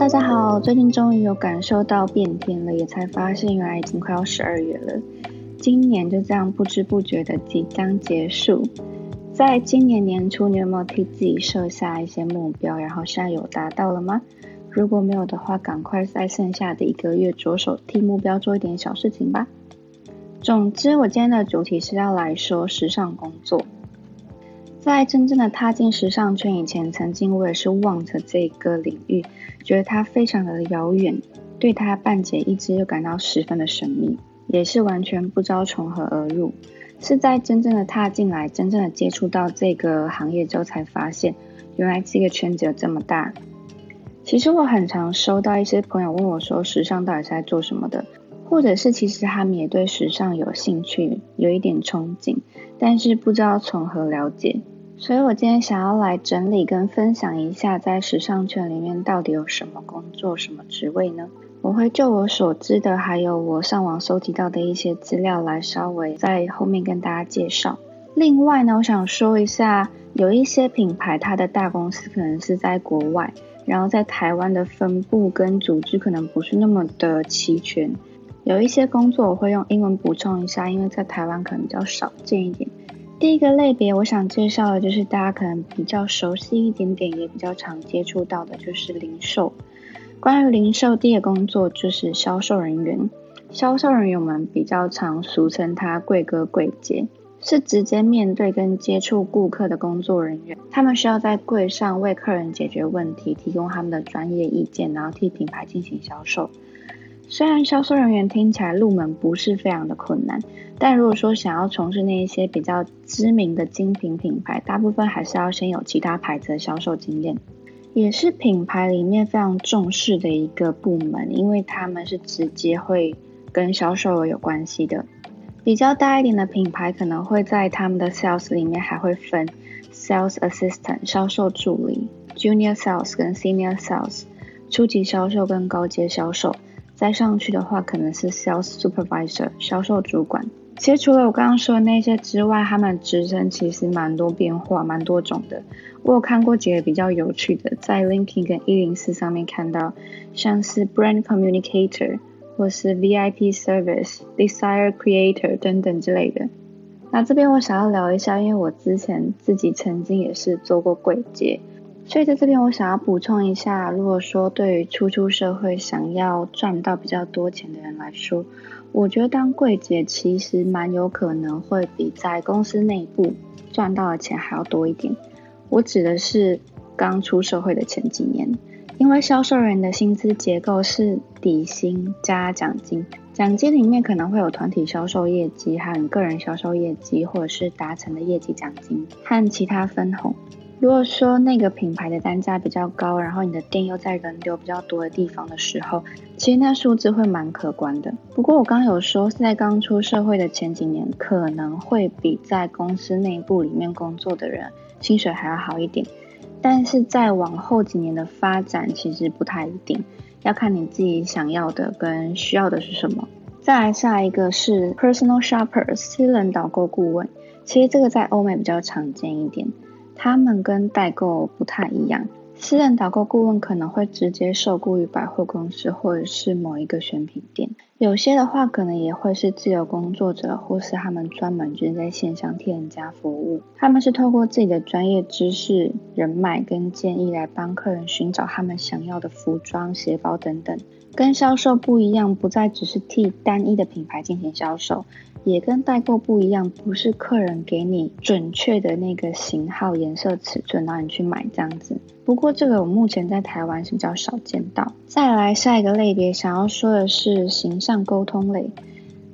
大家好，最近终于有感受到变天了，也才发现原来已经快要十二月了。今年就这样不知不觉的即将结束。在今年年初，你有没有替自己设下一些目标？然后现在有达到了吗？如果没有的话，赶快在剩下的一个月着手替目标做一点小事情吧。总之，我今天的主题是要来说时尚工作。在真正的踏进时尚圈以前，曾经我也是望着这个领域，觉得它非常的遥远，对它半解一知又感到十分的神秘，也是完全不知道从何而入。是在真正的踏进来，真正的接触到这个行业之后，才发现原来这个圈子有这么大。其实我很常收到一些朋友问我说，时尚到底是在做什么的？或者是其实他们也对时尚有兴趣，有一点憧憬，但是不知道从何了解。所以我今天想要来整理跟分享一下，在时尚圈里面到底有什么工作、什么职位呢？我会就我所知的，还有我上网搜集到的一些资料来稍微在后面跟大家介绍。另外呢，我想说一下，有一些品牌它的大公司可能是在国外，然后在台湾的分布跟组织可能不是那么的齐全。有一些工作我会用英文补充一下，因为在台湾可能比较少见一点。第一个类别我想介绍的就是大家可能比较熟悉一点点，也比较常接触到的，就是零售。关于零售，第一个工作就是销售人员。销售人员们比较常俗称他柜哥柜姐，是直接面对跟接触顾客的工作人员。他们需要在柜上为客人解决问题，提供他们的专业意见，然后替品牌进行销售。虽然销售人员听起来入门不是非常的困难，但如果说想要从事那一些比较知名的精品品牌，大部分还是要先有其他牌子的销售经验，也是品牌里面非常重视的一个部门，因为他们是直接会跟销售有关系的。比较大一点的品牌可能会在他们的 sales 里面还会分 sales assistant 销售助理，junior sales 跟 senior sales 初级销售跟高阶销售。再上去的话，可能是 sales supervisor 销售主管。其实除了我刚刚说的那些之外，他们职称其实蛮多变化，蛮多种的。我有看过几个比较有趣的，在 LinkedIn 跟一零四上面看到，像是 brand communicator 或是 VIP service desire creator 等等之类的。那这边我想要聊一下，因为我之前自己曾经也是做过柜姐。所以在这边，我想要补充一下，如果说对于初出社会想要赚到比较多钱的人来说，我觉得当柜姐其实蛮有可能会比在公司内部赚到的钱还要多一点。我指的是刚出社会的前几年，因为销售人的薪资结构是底薪加奖金，奖金里面可能会有团体销售业绩，还有个人销售业绩，或者是达成的业绩奖金和其他分红。如果说那个品牌的单价比较高，然后你的店又在人流比较多的地方的时候，其实那数字会蛮可观的。不过我刚有说，在刚出社会的前几年，可能会比在公司内部里面工作的人薪水还要好一点。但是在往后几年的发展，其实不太一定，要看你自己想要的跟需要的是什么。再来下一个是 personal shopper 私人导购顾问，其实这个在欧美比较常见一点。他们跟代购不太一样，私人导购顾问可能会直接受雇于百货公司或者是某一个选品店，有些的话可能也会是自由工作者，或是他们专门就是在线上替人家服务。他们是透过自己的专业知识、人脉跟建议来帮客人寻找他们想要的服装、鞋包等等。跟销售不一样，不再只是替单一的品牌进行销售。也跟代购不一样，不是客人给你准确的那个型号、颜色、尺寸，让你去买这样子。不过这个我目前在台湾是比较少见到。再来下一个类别，想要说的是形象沟通类。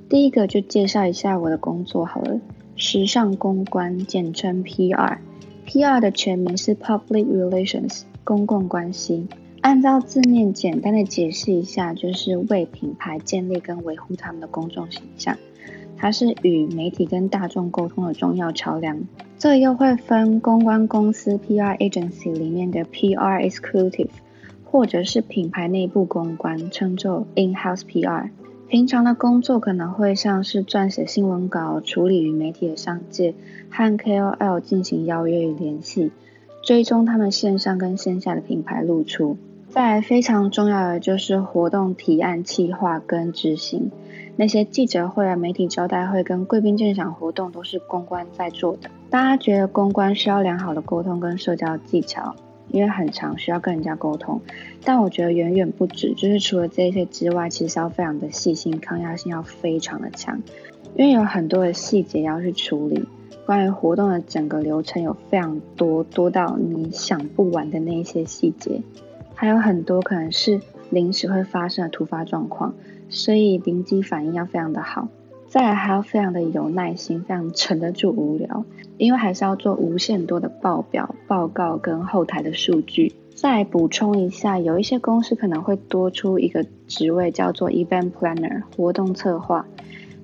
第一个就介绍一下我的工作好了，时尚公关，简称 PR。PR 的全名是 Public Relations，公共关系。按照字面简单的解释一下，就是为品牌建立跟维护他们的公众形象。它是与媒体跟大众沟通的重要桥梁。这又会分公关公司 （PR agency） 里面的 PR executive，或者是品牌内部公关，称作 in-house PR。平常的工作可能会像是撰写新闻稿、处理与媒体的商界，和 KOL 进行邀约与联系，追踪他们线上跟线下的品牌露出。再非常重要的就是活动提案、企划跟执行。那些记者会啊、媒体招待会跟贵宾鉴赏活动都是公关在做的。大家觉得公关需要良好的沟通跟社交技巧，因为很长需要跟人家沟通。但我觉得远远不止，就是除了这些之外，其实要非常的细心，抗压性要非常的强，因为有很多的细节要去处理。关于活动的整个流程有非常多，多到你想不完的那一些细节，还有很多可能是临时会发生的突发状况。所以临机反应要非常的好，再来还要非常的有耐心，非常沉得住无聊，因为还是要做无限多的报表、报告跟后台的数据。再补充一下，有一些公司可能会多出一个职位叫做 Event Planner 活动策划，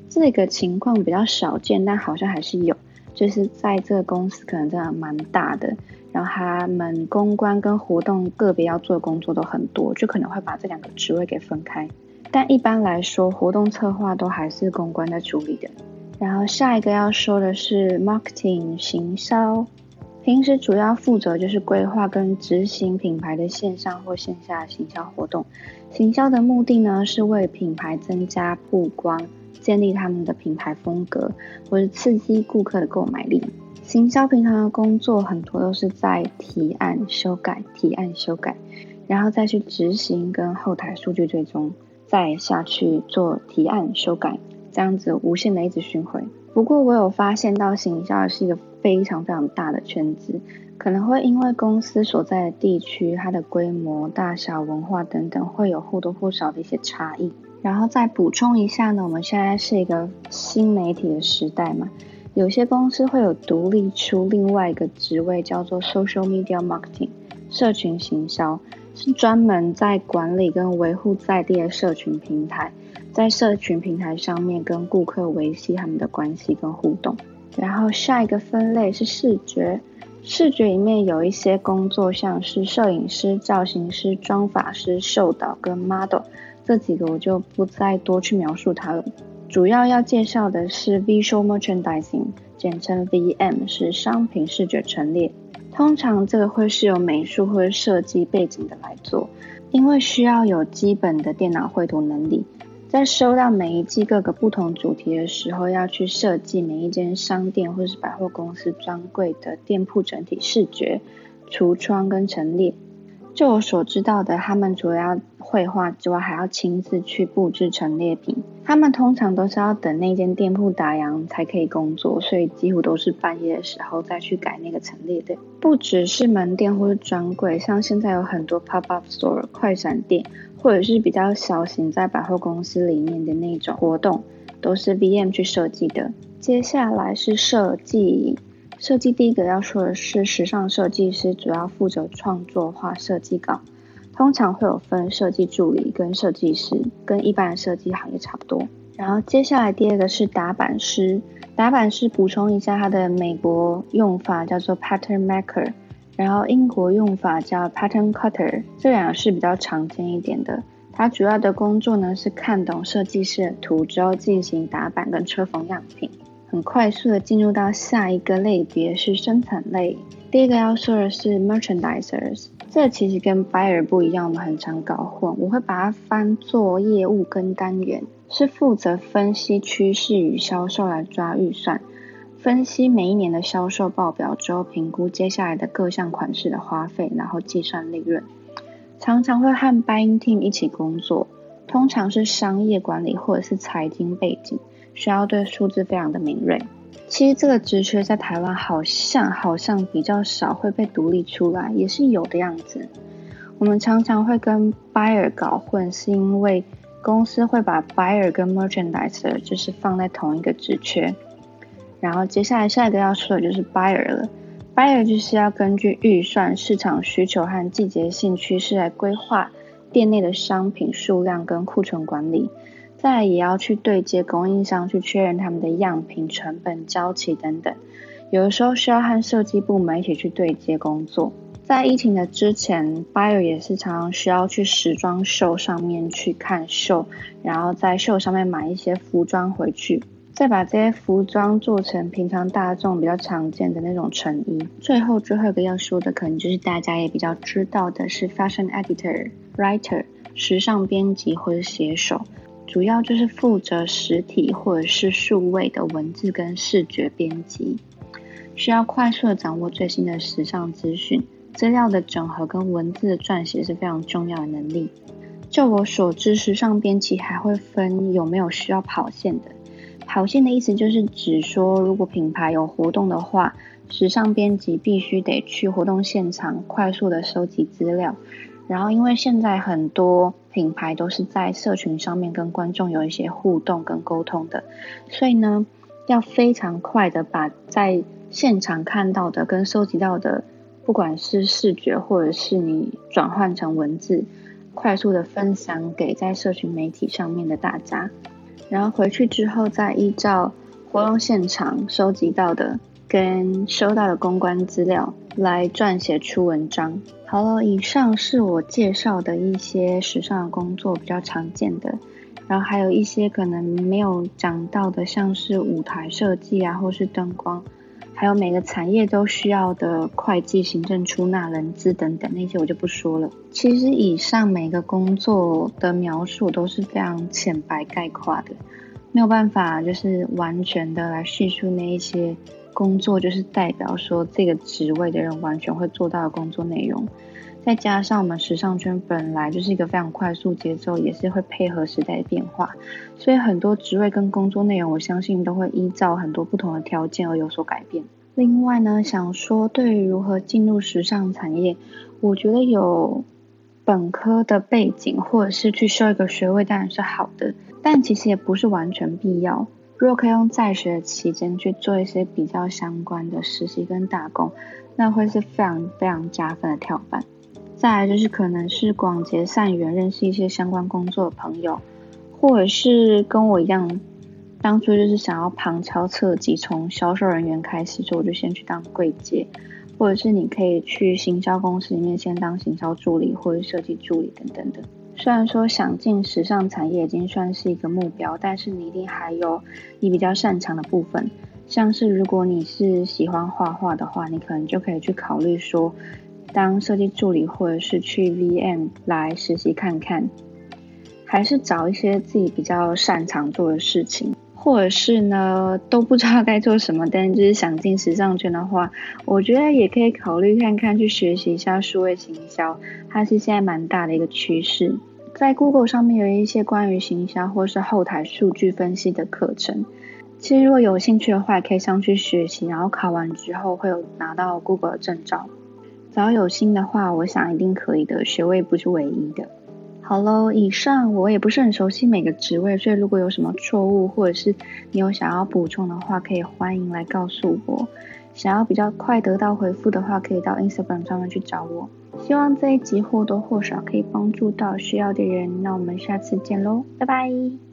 这个情况比较少见，但好像还是有，就是在这个公司可能真的蛮大的，然后他们公关跟活动个别要做的工作都很多，就可能会把这两个职位给分开。但一般来说，活动策划都还是公关在处理的。然后下一个要说的是 marketing 行销，平时主要负责就是规划跟执行品牌的线上或线下行销活动。行销的目的呢，是为品牌增加曝光，建立他们的品牌风格，或是刺激顾客的购买力。行销平常的工作很多都是在提案、修改、提案、修改，然后再去执行跟后台数据追踪。再下去做提案修改，这样子无限的一直循环。不过我有发现到行销是一个非常非常大的圈子，可能会因为公司所在的地区、它的规模、大小、文化等等，会有或多或少的一些差异。然后再补充一下呢，我们现在是一个新媒体的时代嘛，有些公司会有独立出另外一个职位，叫做 Social Media Marketing，社群行销。是专门在管理跟维护在地的社群平台，在社群平台上面跟顾客维系他们的关系跟互动。然后下一个分类是视觉，视觉里面有一些工作，像是摄影师、造型师、妆发师、秀导跟 model，这几个我就不再多去描述它了。主要要介绍的是 visual merchandising，简称 VM，是商品视觉陈列。通常这个会是由美术或者设计背景的来做，因为需要有基本的电脑绘图能力。在收到每一季各个不同主题的时候，要去设计每一间商店或是百货公司专柜的店铺整体视觉、橱窗跟陈列。就我所知道的，他们除了要绘画之外，还要亲自去布置陈列品。他们通常都是要等那间店铺打烊才可以工作，所以几乎都是半夜的时候再去改那个陈列的。不只是门店或是专柜，像现在有很多 pop up store 快闪店，或者是比较小型在百货公司里面的那种活动，都是 VM 去设计的。接下来是设计。设计第一个要说的是，时尚设计师主要负责创作画设计稿，通常会有分设计助理跟设计师，跟一般的设计行业差不多。然后接下来第二个是打版师，打版师补充一下它的美国用法叫做 pattern maker，然后英国用法叫 pattern cutter，这两个是比较常见一点的。它主要的工作呢是看懂设计师的图之后进行打版跟车缝样品。很快速的进入到下一个类别是生产类。第一个要说的是 merchandisers，这其实跟 buyer 不一样，我们很常搞混。我会把它翻作业务跟单元，是负责分析趋势与销售来抓预算，分析每一年的销售报表之后，评估接下来的各项款式的花费，然后计算利润。常常会和 buying team 一起工作，通常是商业管理或者是财经背景。需要对数字非常的敏锐。其实这个职缺在台湾好像好像比较少会被独立出来，也是有的样子。我们常常会跟 buyer 搞混，是因为公司会把 buyer 跟 merchandiser 就是放在同一个职缺。然后接下来下一个要说的就是 buyer 了。buyer 就是要根据预算、市场需求和季节性趋势来规划店内的商品数量跟库存管理。再也要去对接供应商，去确认他们的样品、成本、交期等等。有的时候需要和设计部门一起去对接工作。在疫情的之前，BIO 也是常常需要去时装秀上面去看秀，然后在秀上面买一些服装回去，再把这些服装做成平常大众比较常见的那种成衣。最后最后一个要说的，可能就是大家也比较知道的是 fashion editor。writer 时尚编辑或者写手，主要就是负责实体或者是数位的文字跟视觉编辑，需要快速的掌握最新的时尚资讯，资料的整合跟文字的撰写是非常重要的能力。就我所知，时尚编辑还会分有没有需要跑线的。跑线的意思就是指说，如果品牌有活动的话，时尚编辑必须得去活动现场快速的收集资料。然后，因为现在很多品牌都是在社群上面跟观众有一些互动跟沟通的，所以呢，要非常快的把在现场看到的跟收集到的，不管是视觉或者是你转换成文字。快速的分享给在社群媒体上面的大家，然后回去之后再依照活动现场收集到的跟收到的公关资料来撰写出文章。好了，以上是我介绍的一些时尚工作比较常见的，然后还有一些可能没有讲到的，像是舞台设计啊，或是灯光。还有每个产业都需要的会计、行政、出纳、人资等等那些我就不说了。其实以上每个工作的描述都是非常浅白概括的，没有办法就是完全的来叙述那一些工作，就是代表说这个职位的人完全会做到的工作内容。再加上我们时尚圈本来就是一个非常快速节奏，也是会配合时代的变化，所以很多职位跟工作内容，我相信都会依照很多不同的条件而有所改变。另外呢，想说对于如何进入时尚产业，我觉得有本科的背景或者是去修一个学位当然是好的，但其实也不是完全必要。如果可以用在学期间去做一些比较相关的实习跟打工，那会是非常非常加分的跳板。再来就是可能是广结善缘，认识一些相关工作的朋友，或者是跟我一样，当初就是想要旁敲侧击从销售人员开始，所以我就先去当柜姐，或者是你可以去行销公司里面先当行销助理或者设计助理等等的。虽然说想进时尚产业已经算是一个目标，但是你一定还有你比较擅长的部分，像是如果你是喜欢画画的话，你可能就可以去考虑说。当设计助理，或者是去 VM 来实习看看，还是找一些自己比较擅长做的事情，或者是呢都不知道该做什么，但就是想进时尚圈的话，我觉得也可以考虑看看去学习一下数位行销，它是现在蛮大的一个趋势。在 Google 上面有一些关于行销或是后台数据分析的课程，其实如果有兴趣的话，可以上去学习，然后考完之后会有拿到 Google 的证照。只要有心的话，我想一定可以的。学位不是唯一的。好喽，以上我也不是很熟悉每个职位，所以如果有什么错误，或者是你有想要补充的话，可以欢迎来告诉我。想要比较快得到回复的话，可以到 Instagram 上面去找我。希望这一集或多或少可以帮助到需要的人。那我们下次见喽，拜拜。